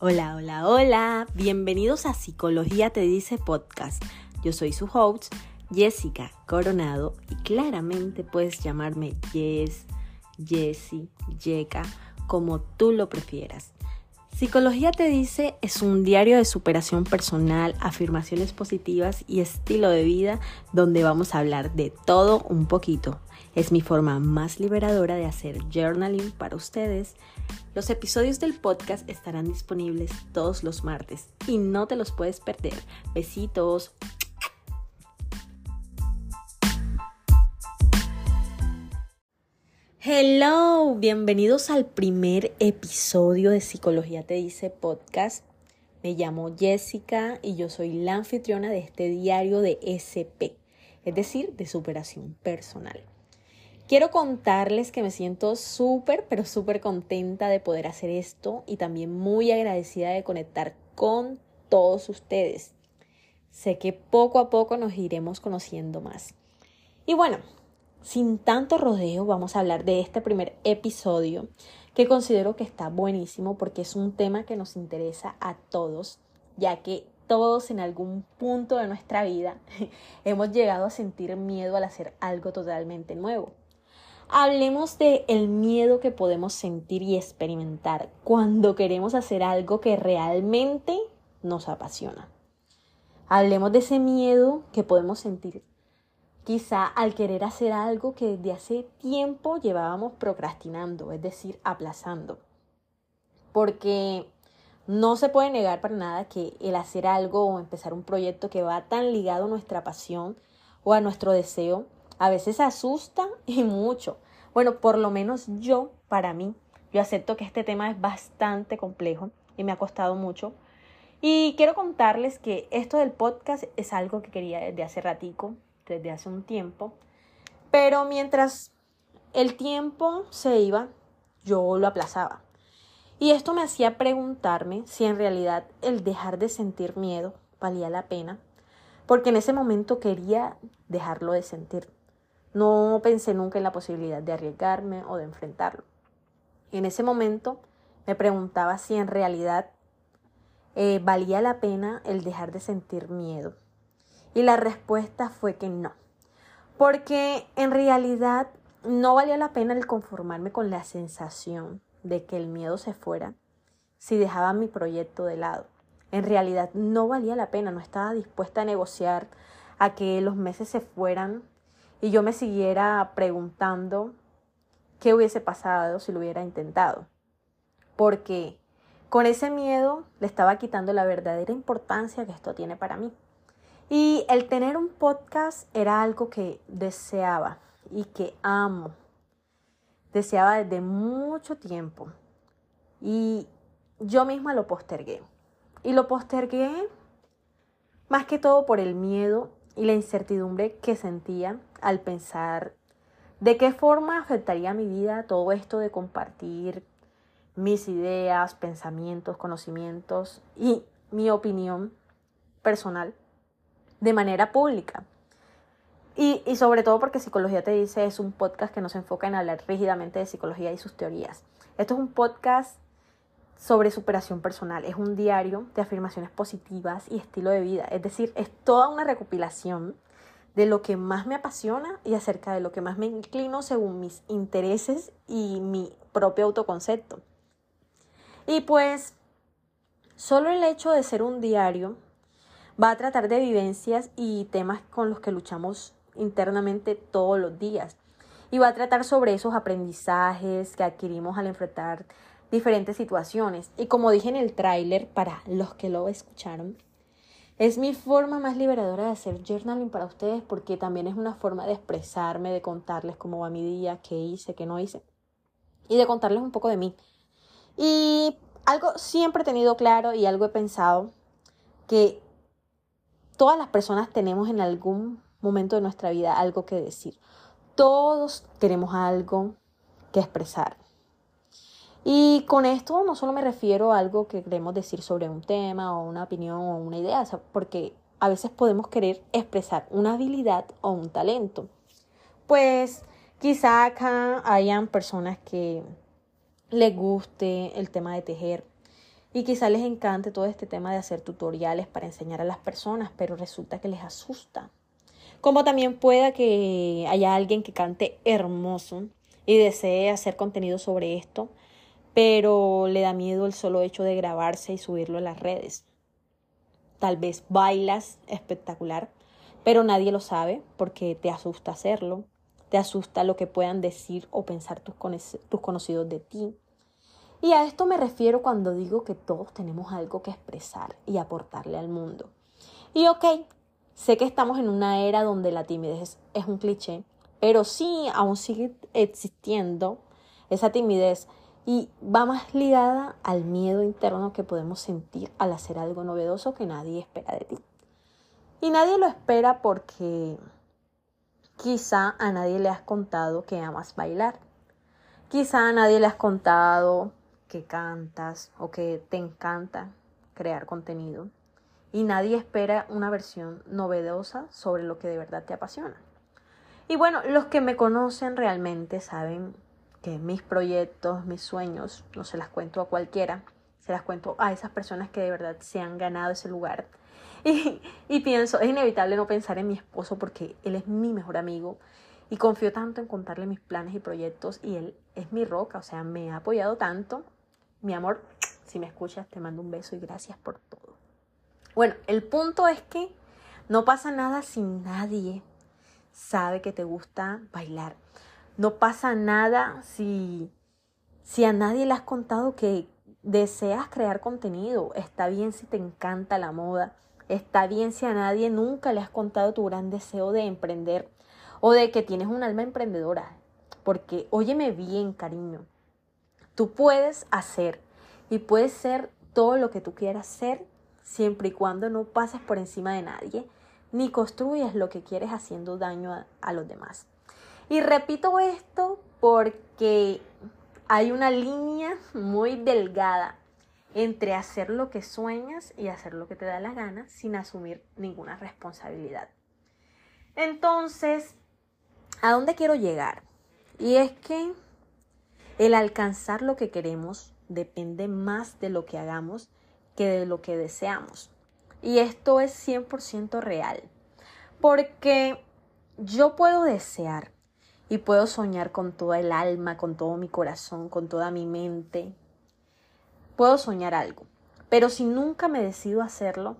Hola, hola, hola. Bienvenidos a Psicología Te Dice Podcast. Yo soy su host, Jessica Coronado, y claramente puedes llamarme Jess, Jessie, Yeka, como tú lo prefieras. Psicología Te Dice es un diario de superación personal, afirmaciones positivas y estilo de vida donde vamos a hablar de todo un poquito. Es mi forma más liberadora de hacer journaling para ustedes. Los episodios del podcast estarán disponibles todos los martes y no te los puedes perder. Besitos. Hello, bienvenidos al primer episodio de Psicología Te Dice Podcast. Me llamo Jessica y yo soy la anfitriona de este diario de SP, es decir, de superación personal. Quiero contarles que me siento súper, pero súper contenta de poder hacer esto y también muy agradecida de conectar con todos ustedes. Sé que poco a poco nos iremos conociendo más. Y bueno, sin tanto rodeo, vamos a hablar de este primer episodio que considero que está buenísimo porque es un tema que nos interesa a todos, ya que todos en algún punto de nuestra vida hemos llegado a sentir miedo al hacer algo totalmente nuevo. Hablemos de el miedo que podemos sentir y experimentar cuando queremos hacer algo que realmente nos apasiona. Hablemos de ese miedo que podemos sentir quizá al querer hacer algo que desde hace tiempo llevábamos procrastinando, es decir, aplazando. Porque no se puede negar para nada que el hacer algo o empezar un proyecto que va tan ligado a nuestra pasión o a nuestro deseo a veces asusta y mucho. Bueno, por lo menos yo, para mí, yo acepto que este tema es bastante complejo y me ha costado mucho. Y quiero contarles que esto del podcast es algo que quería desde hace ratico, desde hace un tiempo. Pero mientras el tiempo se iba, yo lo aplazaba. Y esto me hacía preguntarme si en realidad el dejar de sentir miedo valía la pena, porque en ese momento quería dejarlo de sentir. No pensé nunca en la posibilidad de arriesgarme o de enfrentarlo. En ese momento me preguntaba si en realidad eh, valía la pena el dejar de sentir miedo. Y la respuesta fue que no. Porque en realidad no valía la pena el conformarme con la sensación de que el miedo se fuera si dejaba mi proyecto de lado. En realidad no valía la pena, no estaba dispuesta a negociar a que los meses se fueran y yo me siguiera preguntando qué hubiese pasado si lo hubiera intentado. Porque con ese miedo le estaba quitando la verdadera importancia que esto tiene para mí. Y el tener un podcast era algo que deseaba y que amo. Deseaba desde mucho tiempo. Y yo misma lo postergué. Y lo postergué más que todo por el miedo y la incertidumbre que sentía al pensar de qué forma afectaría mi vida todo esto de compartir mis ideas, pensamientos, conocimientos y mi opinión personal de manera pública. Y, y, sobre todo porque Psicología te dice es un podcast que no se enfoca en hablar rígidamente de psicología y sus teorías. Esto es un podcast sobre superación personal. Es un diario de afirmaciones positivas y estilo de vida. Es decir, es toda una recopilación de lo que más me apasiona y acerca de lo que más me inclino según mis intereses y mi propio autoconcepto. Y pues, solo el hecho de ser un diario va a tratar de vivencias y temas con los que luchamos internamente todos los días. Y va a tratar sobre esos aprendizajes que adquirimos al enfrentar diferentes situaciones. Y como dije en el tráiler, para los que lo escucharon, es mi forma más liberadora de hacer journaling para ustedes porque también es una forma de expresarme, de contarles cómo va mi día, qué hice, qué no hice y de contarles un poco de mí. Y algo siempre he tenido claro y algo he pensado que todas las personas tenemos en algún momento de nuestra vida algo que decir. Todos tenemos algo que expresar. Y con esto no solo me refiero a algo que queremos decir sobre un tema o una opinión o una idea, porque a veces podemos querer expresar una habilidad o un talento. Pues quizá acá hayan personas que les guste el tema de tejer, y quizá les encante todo este tema de hacer tutoriales para enseñar a las personas, pero resulta que les asusta. Como también pueda que haya alguien que cante hermoso y desee hacer contenido sobre esto, pero le da miedo el solo hecho de grabarse y subirlo a las redes. Tal vez bailas espectacular, pero nadie lo sabe porque te asusta hacerlo, te asusta lo que puedan decir o pensar tus, tus conocidos de ti y a esto me refiero cuando digo que todos tenemos algo que expresar y aportarle al mundo. Y ok, sé que estamos en una era donde la timidez es un cliché, pero sí aún sigue existiendo esa timidez y va más ligada al miedo interno que podemos sentir al hacer algo novedoso que nadie espera de ti. Y nadie lo espera porque quizá a nadie le has contado que amas bailar. Quizá a nadie le has contado que cantas o que te encanta crear contenido y nadie espera una versión novedosa sobre lo que de verdad te apasiona. Y bueno, los que me conocen realmente saben que mis proyectos, mis sueños, no se las cuento a cualquiera, se las cuento a esas personas que de verdad se han ganado ese lugar. Y, y pienso, es inevitable no pensar en mi esposo porque él es mi mejor amigo y confío tanto en contarle mis planes y proyectos y él es mi roca, o sea, me ha apoyado tanto mi amor, si me escuchas, te mando un beso y gracias por todo. Bueno, el punto es que no pasa nada si nadie sabe que te gusta bailar. No pasa nada si, si a nadie le has contado que deseas crear contenido. Está bien si te encanta la moda. Está bien si a nadie nunca le has contado tu gran deseo de emprender o de que tienes un alma emprendedora. Porque óyeme bien, cariño. Tú puedes hacer y puedes ser todo lo que tú quieras ser siempre y cuando no pases por encima de nadie ni construyas lo que quieres haciendo daño a, los demás. Y repito esto porque hay una línea muy delgada entre hacer lo que sueñas y hacer lo que te da la gana sin asumir ninguna responsabilidad. Entonces, ¿a dónde quiero llegar? Y es que el alcanzar lo que queremos depende más de lo que hagamos que de lo que deseamos. Y esto es 100% real. Porque yo puedo desear y puedo soñar con toda el alma, con todo mi corazón, con toda mi mente. Puedo soñar algo. Pero si nunca me decido hacerlo,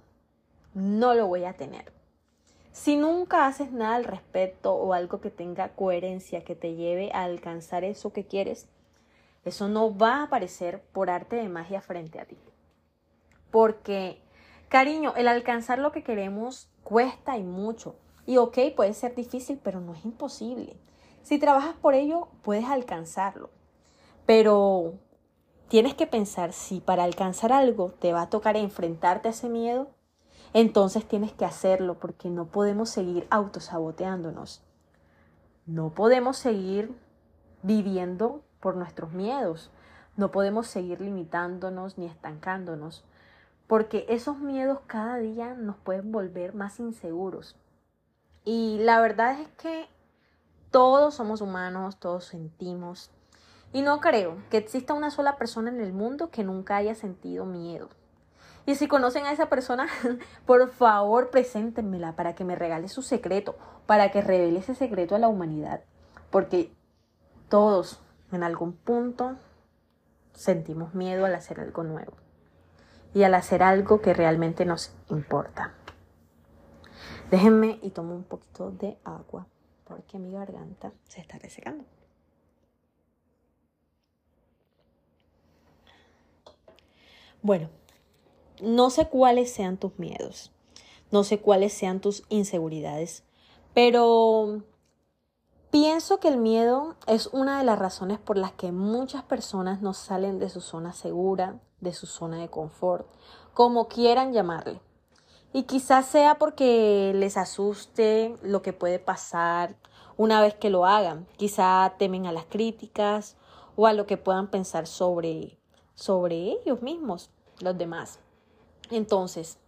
no lo voy a tener. Si nunca haces nada al respecto o algo que tenga coherencia, que te lleve a alcanzar eso que quieres, eso no va a aparecer por arte de magia frente a ti. Porque, cariño, el alcanzar lo que queremos cuesta y mucho. Y ok, puede ser difícil, pero no es imposible. Si trabajas por ello, puedes alcanzarlo. Pero tienes que pensar si para alcanzar algo te va a tocar enfrentarte a ese miedo, entonces tienes que hacerlo porque no podemos seguir autosaboteándonos. No podemos seguir viviendo por nuestros miedos. No podemos seguir limitándonos ni estancándonos, porque esos miedos cada día nos pueden volver más inseguros. Y la verdad es que todos somos humanos, todos sentimos. Y no creo que exista una sola persona en el mundo que nunca haya sentido miedo. Y si conocen a esa persona, por favor, preséntenmela para que me regale su secreto, para que revele ese secreto a la humanidad. Porque todos, en algún punto sentimos miedo al hacer algo nuevo y al hacer algo que realmente nos importa. Déjenme y tomo un poquito de agua porque mi garganta se está resecando. Bueno, no sé cuáles sean tus miedos, no sé cuáles sean tus inseguridades, pero Pienso que el miedo es una de las razones por las que muchas personas no salen de su zona segura, de su zona de confort, como quieran llamarle. Y quizás sea porque les asuste lo que puede pasar una vez que lo hagan. Quizá temen a las críticas o a lo que puedan pensar sobre, sobre ellos mismos, los demás. Entonces,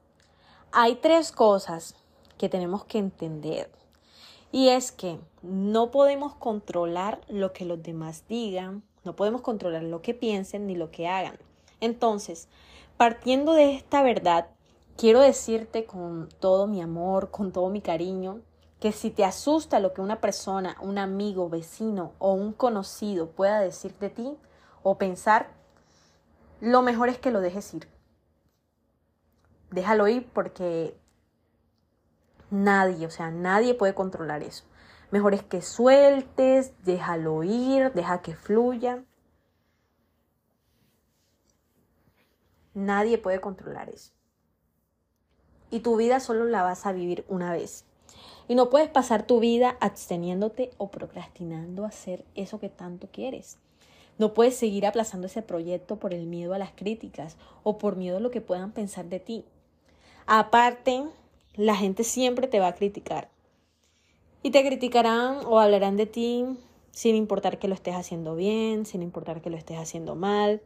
hay tres cosas que tenemos que entender y es que no podemos controlar lo que los demás digan, no podemos controlar lo que piensen ni lo que hagan. Entonces, partiendo de esta verdad, quiero decirte con todo mi amor, con todo mi cariño, que si te asusta lo que una persona, un amigo, vecino o un conocido pueda decir de ti o pensar, lo mejor es que lo dejes ir. Déjalo ir porque nadie, o sea, nadie puede controlar eso. Mejor es que sueltes, déjalo ir, deja que fluya. Nadie puede controlar eso. Y tu vida solo la vas a vivir una vez. Y no puedes pasar tu vida absteniéndote o procrastinando hacer eso que tanto quieres. No puedes seguir aplazando ese proyecto por el miedo a las críticas o por miedo a lo que puedan pensar de ti. Aparte, la gente siempre te va a criticar. Y te criticarán o hablarán de ti sin importar que lo estés haciendo bien, sin importar que lo estés haciendo mal.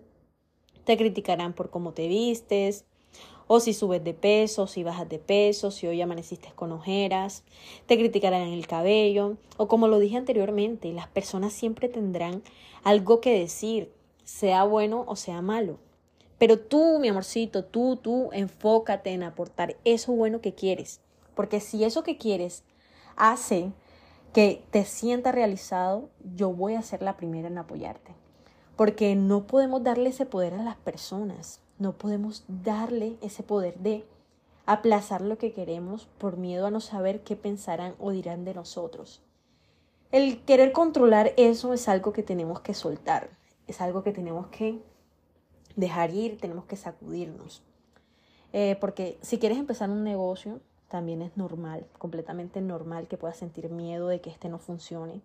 Te criticarán por cómo te vistes, o si subes de peso, si bajas de peso, si hoy amaneciste con ojeras, te criticarán el cabello, o como lo dije anteriormente, las personas siempre tendrán algo que decir, sea bueno o sea malo. Pero tú, mi amorcito, tú, tú, enfócate en aportar eso bueno que quieres. Porque si eso que quieres hace que te sientas realizado, yo voy a ser la primera en apoyarte. Porque no podemos darle ese poder a las personas. No podemos darle ese poder de aplazar lo que queremos por miedo a no saber qué pensarán o dirán de nosotros. El querer controlar eso es algo que tenemos que soltar, es algo que tenemos que dejar ir, tenemos que sacudirnos. Eh, porque si quieres empezar un negocio, también es normal, completamente normal que puedas sentir miedo de que este no funcione.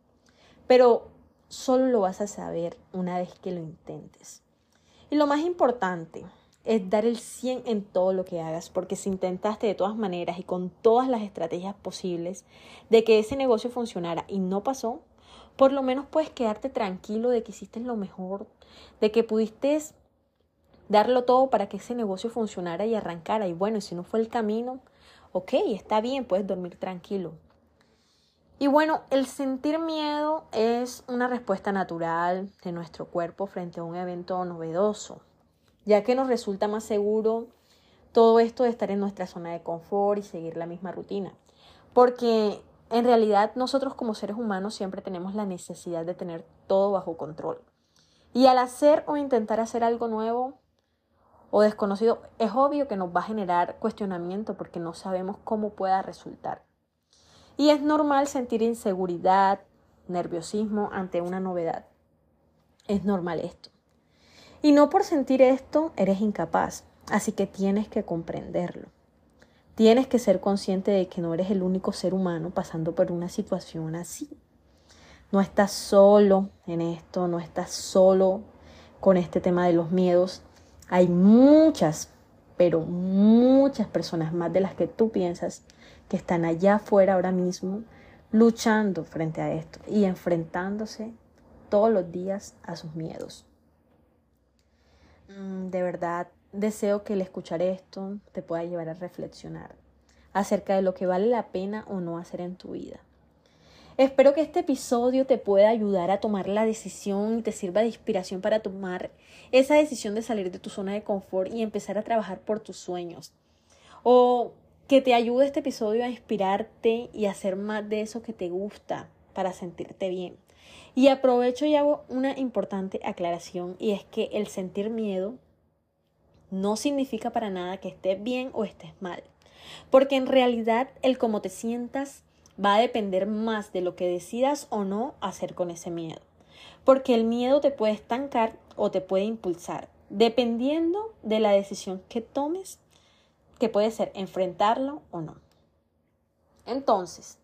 Pero solo lo vas a saber una vez que lo intentes. Y lo más importante es dar el 100 en todo lo que hagas, porque si intentaste de todas maneras y con todas las estrategias posibles de que ese negocio funcionara y no pasó, por lo menos puedes quedarte tranquilo de que hiciste lo mejor, de que pudiste darlo todo para que ese negocio funcionara y arrancara. Y bueno, si no fue el camino, ok, está bien, puedes dormir tranquilo. Y bueno, el sentir miedo es una respuesta natural de nuestro cuerpo frente a un evento novedoso, ya que nos resulta más seguro todo esto de estar en nuestra zona de confort y seguir la misma rutina. Porque en realidad nosotros como seres humanos siempre tenemos la necesidad de tener todo bajo control. Y al hacer o intentar hacer algo nuevo, o desconocido, es obvio que nos va a generar cuestionamiento porque no sabemos cómo pueda resultar. Y es normal sentir inseguridad, nerviosismo ante una novedad. Es normal esto. Y no por sentir esto eres incapaz, así que tienes que comprenderlo. Tienes que ser consciente de que no eres el único ser humano pasando por una situación así. No estás solo en esto, no estás solo con este tema de los miedos. Hay muchas, pero muchas personas más de las que tú piensas que están allá afuera ahora mismo luchando frente a esto y enfrentándose todos los días a sus miedos. Mm, de verdad, deseo que el escuchar esto te pueda llevar a reflexionar acerca de lo que vale la pena o no hacer en tu vida. Espero que este episodio te pueda ayudar a tomar la decisión y te sirva de inspiración para tomar esa decisión de salir de tu zona de confort y empezar a trabajar por tus sueños. O que te ayude este episodio a inspirarte y hacer más de eso que te gusta para sentirte bien. Y aprovecho y hago una importante aclaración y es que el sentir miedo no significa para nada que estés bien o estés mal. Porque en realidad el cómo te sientas va a depender más de lo que decidas o no hacer con ese miedo. Porque el miedo te puede estancar o te puede impulsar, dependiendo de la decisión que tomes, que puede ser enfrentarlo o no. Entonces,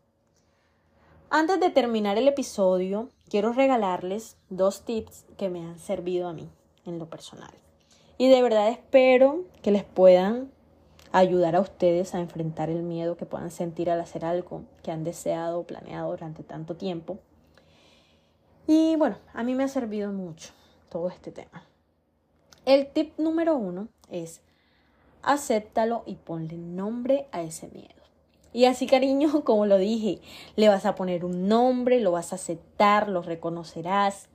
antes de terminar el episodio, quiero regalarles dos tips que me han servido a mí en lo personal. Y de verdad espero que les puedan ayudar a ustedes a enfrentar el miedo que puedan sentir al hacer algo que han deseado o planeado durante tanto tiempo. Y bueno, a mí me ha servido mucho todo este tema. El tip número uno es acéptalo y ponle nombre a ese miedo. Y así, cariño, como lo dije, le vas a poner un nombre, lo vas a aceptar, lo reconocerás,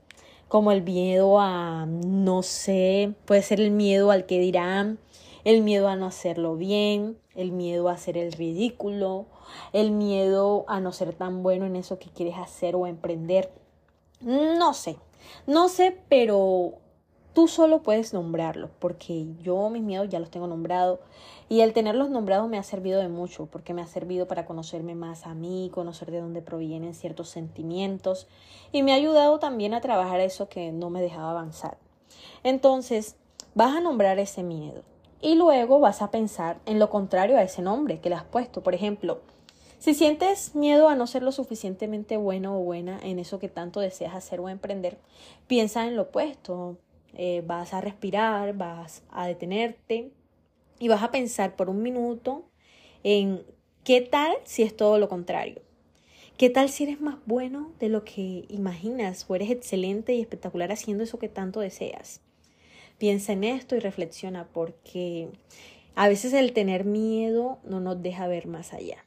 como el miedo a, no sé, puede ser el miedo al que dirán, el miedo a no hacerlo bien, el miedo a hacer el ridículo, el miedo a no ser tan bueno en eso que quieres hacer o emprender. No sé, no sé, pero tú solo puedes nombrarlos, porque yo mis miedos ya los tengo nombrados y el tenerlos nombrados me ha servido de mucho, porque me ha servido para conocerme más a mí, conocer de dónde provienen ciertos sentimientos y me ha ayudado también a trabajar eso que no me dejaba avanzar. Entonces, vas a nombrar ese miedo y luego vas a pensar en lo contrario a ese nombre que le has puesto. Por ejemplo, si sientes miedo a no ser lo suficientemente bueno o buena en eso que tanto deseas hacer o emprender, piensa en lo opuesto. Eh, vas a respirar, vas a detenerte y vas a pensar por un minuto en qué tal si es todo lo contrario. ¿Qué tal si eres más bueno de lo que imaginas o eres excelente y espectacular haciendo eso que tanto deseas? Piensa en esto y reflexiona porque a veces el tener miedo no nos deja ver más allá.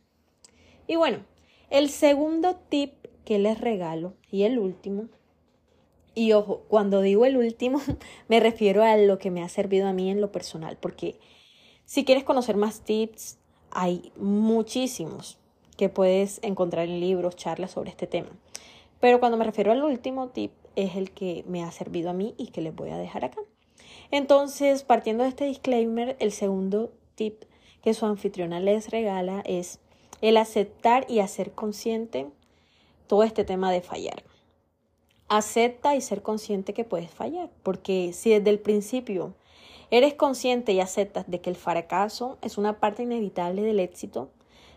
Y bueno, el segundo tip que les regalo y el último, y ojo, cuando digo el último me refiero a lo que me ha servido a mí en lo personal, porque si quieres conocer más tips, hay muchísimos que puedes encontrar en libros, charlas sobre este tema. Pero cuando me refiero al último tip, es el que me ha servido a mí y que les voy a dejar acá. Entonces, partiendo de este disclaimer, el segundo tip que su anfitriona les regala es el aceptar y hacer consciente todo este tema de fallar. Acepta y ser consciente que puedes fallar, porque si desde el principio eres consciente y aceptas de que el fracaso es una parte inevitable del éxito,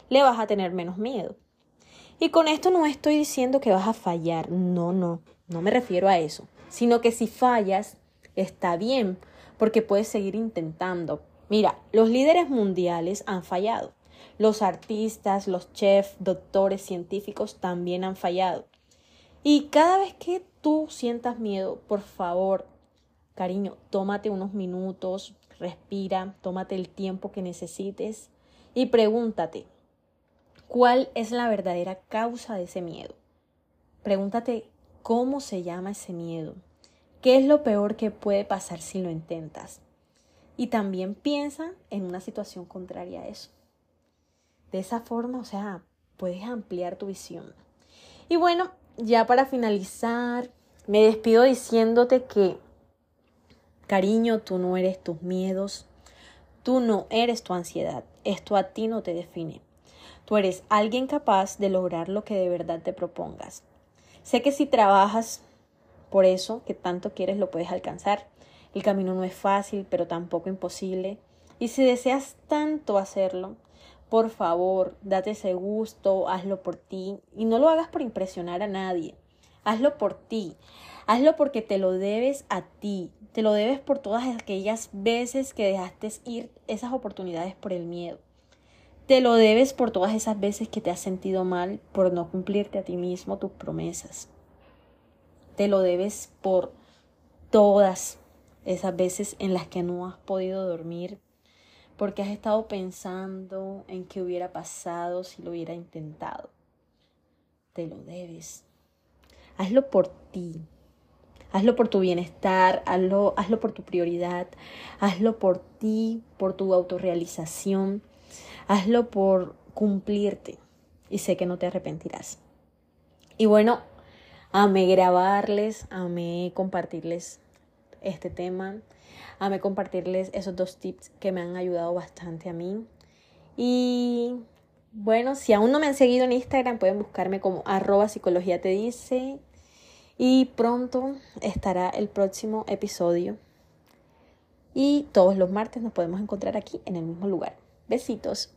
le vas a tener menos miedo. Y con esto no estoy diciendo que vas a fallar, no, no, no me refiero a eso, sino que si fallas, está bien, porque puedes seguir intentando. Mira, los líderes mundiales han fallado. Los artistas, los chefs, doctores, científicos también han fallado. Y cada vez que tú sientas miedo, por favor, cariño, tómate unos minutos, respira, tómate el tiempo que necesites y pregúntate, ¿cuál es la verdadera causa de ese miedo? Pregúntate cómo se llama ese miedo, qué es lo peor que puede pasar si lo intentas. Y también piensa en una situación contraria a eso. De esa forma, o sea, puedes ampliar tu visión. Y bueno, ya para finalizar, me despido diciéndote que, cariño, tú no eres tus miedos, tú no eres tu ansiedad, esto a ti no te define. Tú eres alguien capaz de lograr lo que de verdad te propongas. Sé que si trabajas por eso que tanto quieres lo puedes alcanzar. El camino no es fácil, pero tampoco imposible. Y si deseas tanto hacerlo, por favor, date ese gusto, hazlo por ti y no lo hagas por impresionar a nadie. Hazlo por ti. Hazlo porque te lo debes a ti. Te lo debes por todas aquellas veces que dejaste ir esas oportunidades por el miedo. Te lo debes por todas esas veces que te has sentido mal por no cumplirte a ti mismo tus promesas. Te lo debes por todas esas veces en las que no has podido dormir porque has estado pensando en qué hubiera pasado si lo hubiera intentado. Te lo debes. Hazlo por ti. Hazlo por tu bienestar, hazlo, hazlo por tu prioridad, hazlo por ti, por tu autorrealización, hazlo por cumplirte y sé que no te arrepentirás. Y bueno, amé grabarles, amé compartirles este tema. Amé compartirles esos dos tips que me han ayudado bastante a mí. Y bueno, si aún no me han seguido en Instagram, pueden buscarme como arroba psicología te dice. Y pronto estará el próximo episodio. Y todos los martes nos podemos encontrar aquí en el mismo lugar. Besitos.